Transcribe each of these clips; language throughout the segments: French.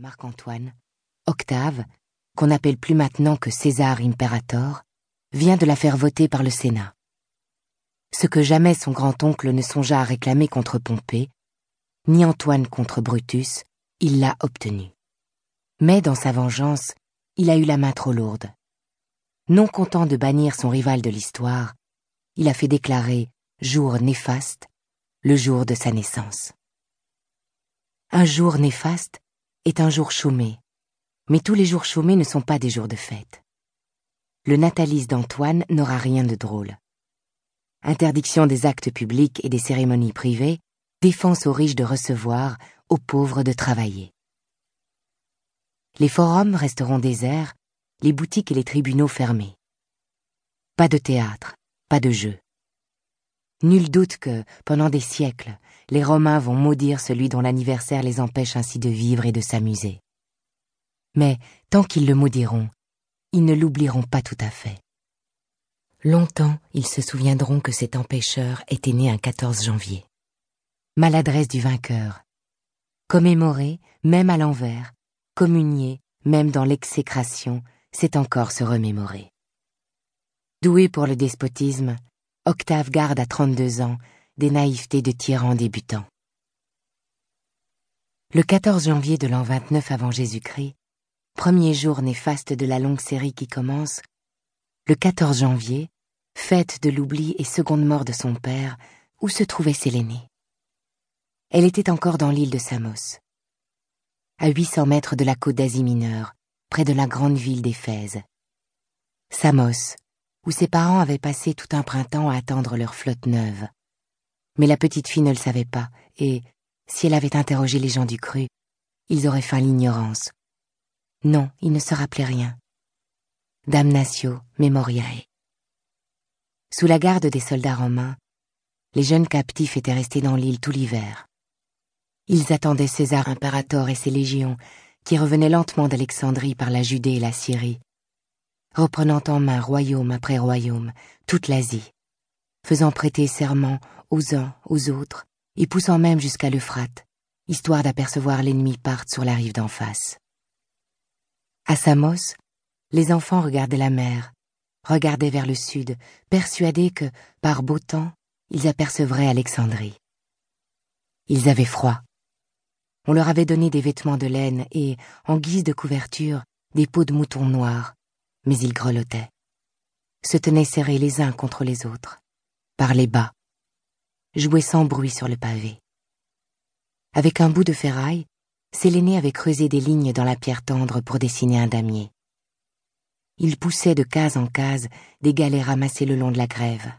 Marc-Antoine, Octave, qu'on n'appelle plus maintenant que César Imperator, vient de la faire voter par le Sénat. Ce que jamais son grand-oncle ne songea à réclamer contre Pompée, ni Antoine contre Brutus, il l'a obtenu. Mais dans sa vengeance, il a eu la main trop lourde. Non content de bannir son rival de l'histoire, il a fait déclarer jour néfaste le jour de sa naissance. Un jour néfaste est un jour chômé, mais tous les jours chômés ne sont pas des jours de fête. Le natalice d'Antoine n'aura rien de drôle. Interdiction des actes publics et des cérémonies privées, défense aux riches de recevoir, aux pauvres de travailler. Les forums resteront déserts, les boutiques et les tribunaux fermés. Pas de théâtre, pas de jeu. Nul doute que, pendant des siècles, les Romains vont maudire celui dont l'anniversaire les empêche ainsi de vivre et de s'amuser. Mais, tant qu'ils le maudiront, ils ne l'oublieront pas tout à fait. Longtemps, ils se souviendront que cet empêcheur était né un 14 janvier. Maladresse du vainqueur. Commémorer, même à l'envers, communier, même dans l'exécration, c'est encore se remémorer. Doué pour le despotisme, Octave garde à 32 ans des naïvetés de tyran débutant. Le 14 janvier de l'an 29 avant Jésus-Christ, premier jour néfaste de la longue série qui commence, le 14 janvier, fête de l'oubli et seconde mort de son père, où se trouvait Sélénée. Elle était encore dans l'île de Samos, à 800 mètres de la côte d'Asie mineure, près de la grande ville d'Éphèse. Samos, où ses parents avaient passé tout un printemps à attendre leur flotte neuve. Mais la petite fille ne le savait pas, et, si elle avait interrogé les gens du cru, ils auraient feint l'ignorance. Non, il ne se rappelait rien. Damnatio memoriae. Sous la garde des soldats romains, les jeunes captifs étaient restés dans l'île tout l'hiver. Ils attendaient César impérator et ses légions, qui revenaient lentement d'Alexandrie par la Judée et la Syrie, reprenant en main royaume après royaume toute l'Asie, faisant prêter serment aux uns, aux autres, et poussant même jusqu'à l'Euphrate, histoire d'apercevoir l'ennemi parte sur la rive d'en face. À Samos, les enfants regardaient la mer, regardaient vers le sud, persuadés que, par beau temps, ils apercevraient Alexandrie. Ils avaient froid. On leur avait donné des vêtements de laine et, en guise de couverture, des peaux de mouton noirs, mais ils grelottaient, se tenaient serrés les uns contre les autres, parlaient bas, jouaient sans bruit sur le pavé. Avec un bout de ferraille, Séléné avait creusé des lignes dans la pierre tendre pour dessiner un damier. Il poussait de case en case des galets ramassés le long de la grève.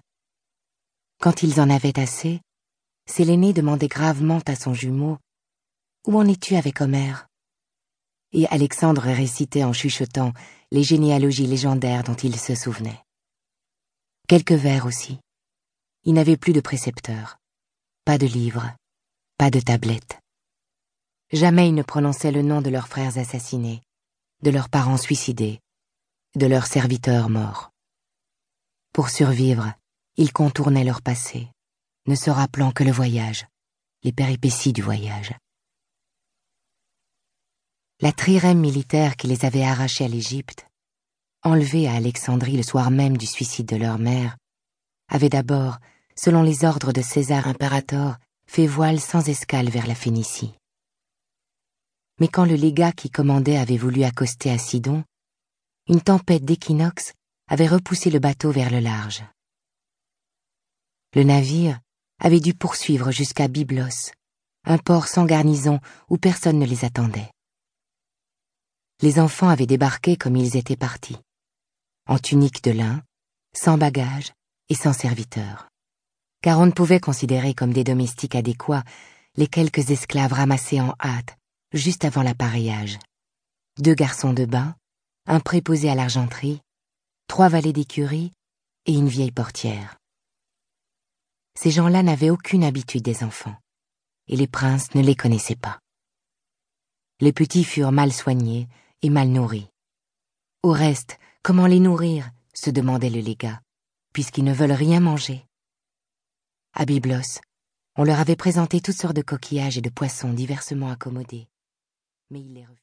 Quand ils en avaient assez, Séléné demandait gravement à son jumeau Où en es-tu avec Homère Et Alexandre récitait en chuchotant les généalogies légendaires dont il se souvenait. Quelques vers aussi. Il n'avait plus de précepteurs, pas de livres, pas de tablettes. Jamais ils ne prononçaient le nom de leurs frères assassinés, de leurs parents suicidés, de leurs serviteurs morts. Pour survivre, ils contournaient leur passé, ne se rappelant que le voyage, les péripéties du voyage. La trirème militaire qui les avait arrachés à l'Égypte, enlevés à Alexandrie le soir même du suicide de leur mère, avait d'abord, selon les ordres de César impérator, fait voile sans escale vers la Phénicie. Mais quand le légat qui commandait avait voulu accoster à Sidon, une tempête d'équinoxe avait repoussé le bateau vers le large. Le navire avait dû poursuivre jusqu'à Byblos, un port sans garnison où personne ne les attendait les enfants avaient débarqué comme ils étaient partis, en tunique de lin, sans bagages et sans serviteurs. Car on ne pouvait considérer comme des domestiques adéquats les quelques esclaves ramassés en hâte, juste avant l'appareillage. Deux garçons de bain, un préposé à l'argenterie, trois valets d'écurie et une vieille portière. Ces gens-là n'avaient aucune habitude des enfants, et les princes ne les connaissaient pas. Les petits furent mal soignés, et mal nourris. Au reste, comment les nourrir? se demandait le légat, puisqu'ils ne veulent rien manger. À Byblos, on leur avait présenté toutes sortes de coquillages et de poissons diversement accommodés, mais ils les